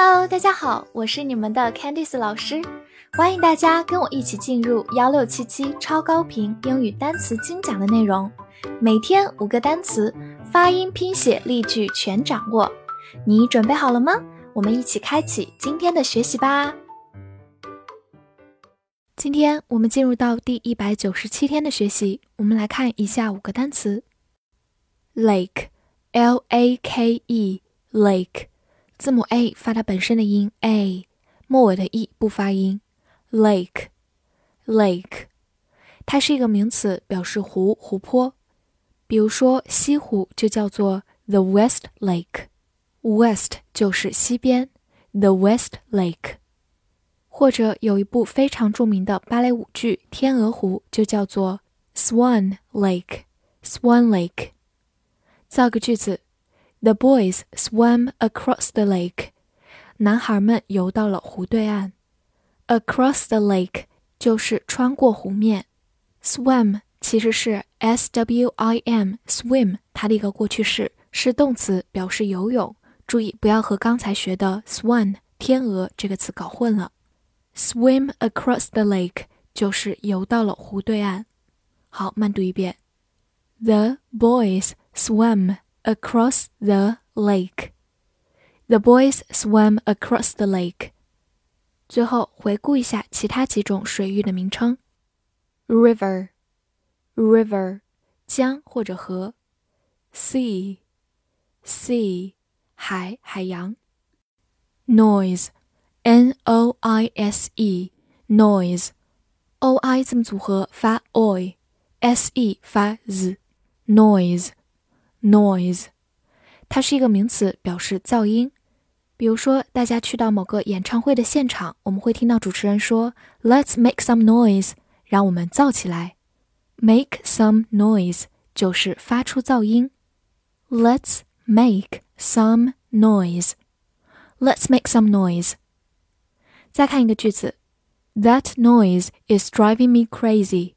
Hello，大家好，我是你们的 Candice 老师，欢迎大家跟我一起进入幺六七七超高频英语单词精讲的内容，每天五个单词，发音、拼写、例句全掌握，你准备好了吗？我们一起开启今天的学习吧。今天我们进入到第一百九十七天的学习，我们来看以下五个单词：lake，l a k e，lake。字母 a 发它本身的音 a，末尾的 e 不发音。lake，lake，它是一个名词，表示湖、湖泊。比如说西湖就叫做 the West Lake，West 就是西边，the West Lake。或者有一部非常著名的芭蕾舞剧《天鹅湖》就叫做 Swan Lake，Swan Lake。造个句子。The boys swam across the lake. 男孩们游到了湖对岸。Across the lake 就是穿过湖面。Swam 其实是 s w i m swim，它的一个过去式是动词，表示游泳。注意不要和刚才学的 swan 天鹅这个词搞混了。Swim across the lake 就是游到了湖对岸。好，慢读一遍。The boys swam across the lake. The boys swam across the lake. 最后回顾一下其他几种水域的名称：river, river，江或者河；sea, sea，海海洋；noise, n o i s e, noise, o i 字母组合发 oi，s e 发 z，noise。 Noise，它是一个名词，表示噪音。比如说，大家去到某个演唱会的现场，我们会听到主持人说：“Let's make some noise，让我们燥起来。”Make some noise 就是发出噪音。Let's make some noise。Let's make some noise。再看一个句子：That noise is driving me crazy。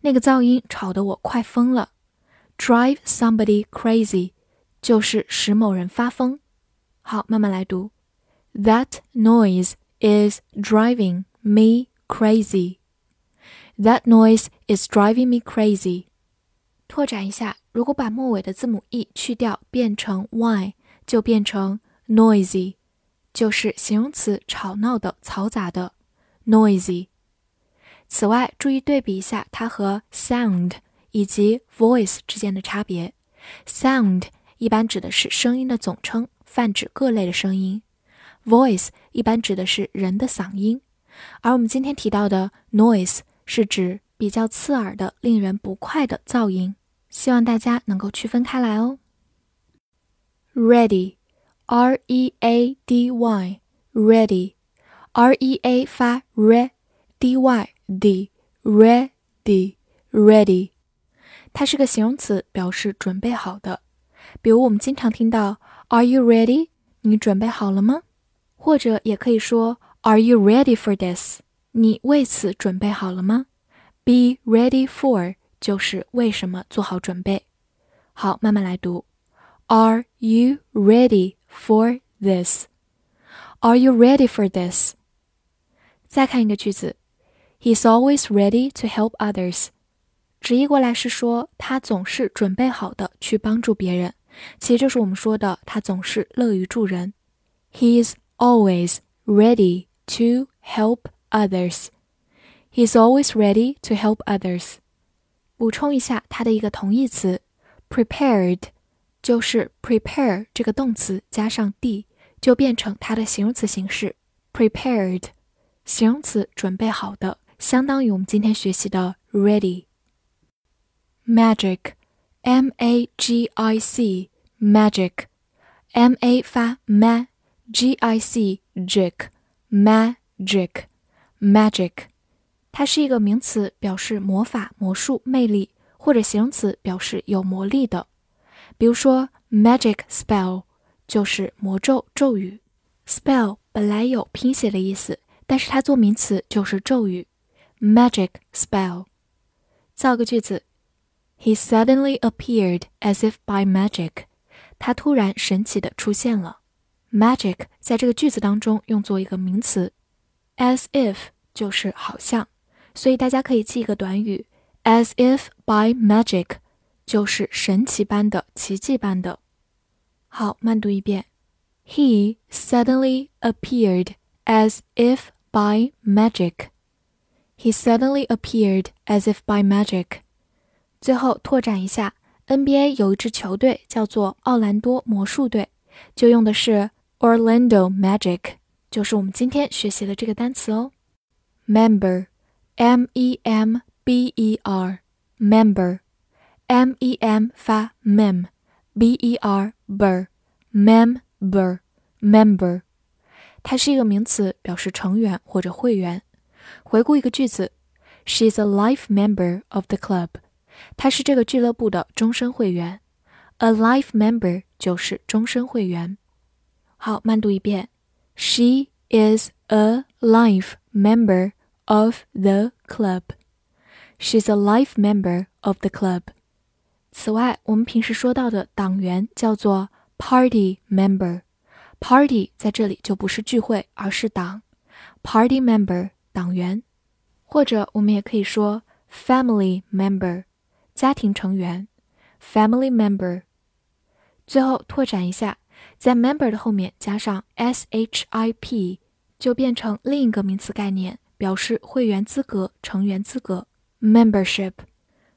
那个噪音吵得我快疯了。Drive somebody crazy，就是使某人发疯。好，慢慢来读。That noise is driving me crazy. That noise is driving me crazy. 拓展一下，如果把末尾的字母 e 去掉，变成 y，就变成 noisy，就是形容词，吵闹的、嘈杂的。noisy。此外，注意对比一下它和 sound。以及 voice 之间的差别，sound 一般指的是声音的总称，泛指各类的声音；voice 一般指的是人的嗓音。而我们今天提到的 noise 是指比较刺耳的、令人不快的噪音。希望大家能够区分开来哦。Ready，r e a d y，ready，r e a 发 re，d y d，ready，ready。它是个形容词，表示准备好的。比如我们经常听到 "Are you ready？" 你准备好了吗？或者也可以说 "Are you ready for this？" 你为此准备好了吗？Be ready for 就是为什么做好准备。好，慢慢来读。Are you ready for this？Are you ready for this？再看一个句子，He's always ready to help others。 直译过来是说，他总是准备好的去帮助别人。其实就是我们说的，他总是乐于助人。He is always ready to help others. He is always ready to help others. 补充一下，它的一个同义词 prepared，就是 prepare 这个动词加上 d，就变成它的形容词形式 prepared，形容词准备好的，相当于我们今天学习的 ready。magic, m a g i c, magic, m a 发 ma，g i c jic, magic, magic，它是一个名词，表示魔法、魔术、魅力，或者形容词，表示有魔力的。比如说，magic spell 就是魔咒、咒语。spell 本来有拼写的意思，但是它做名词就是咒语。magic spell，造个句子。 He suddenly appeared as if by magic. 他突然神奇的出现了。 magic 在这个句子当中用作一个名词，as if 就是好像，所以大家可以记一个短语，as if by magic 就是神奇般的、奇迹般的。好，慢读一遍，He suddenly appeared as if by magic. He suddenly appeared as if by magic. 最后拓展一下，NBA 有一支球队叫做奥兰多魔术队，就用的是 Orlando Magic，就是我们今天学习的这个单词哦。Member，M-E-M-B-E-R，Member，M-E-M 发 mem，B-E-R-ber，member，member，它是一个名词，表示成员或者会员。回顾一个句子，She's a life member of the club。 她是这个俱乐部的终身会员。A life member 就是终身会员。好，慢读一遍。She is a life member of the club. She's a life member of the club. 此外，我们平时说到的党员叫做 party member。Party 在这里就不是聚会，而是党。Party member 党员，或者我们也可以说 family member 家庭成员。Family member。最后拓展一下。在 member 的后面加上 ship，就变成另一个名词概念，表示会员资格、成员资格 membership。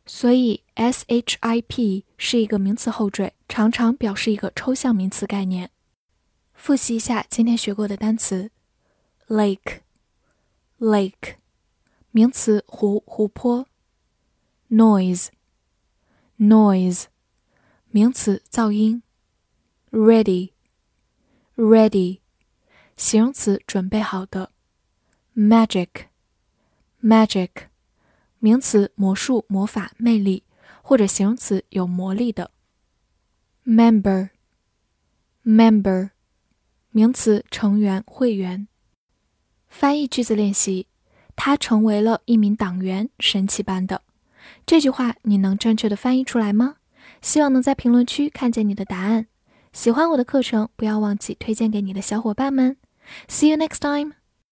所以 ship 是一个名词后缀，常常表示一个抽象名词概念。复习一下今天学过的单词：lake，lake，名词湖、湖泊 noise Noise，名词噪音。Ready, ready，形容词，准备好的。Magic, magic，名词，魔术、魔法、魅力，或者形容词，有魔力的。Member, member，名词，成员、会员。翻译句子练习：他成为了一名党员，神奇般的。这句话你能正确的翻译出来吗？希望能在评论区看见你的答案。喜欢我的课程，不要忘记推荐给你的小伙伴们。See you next time.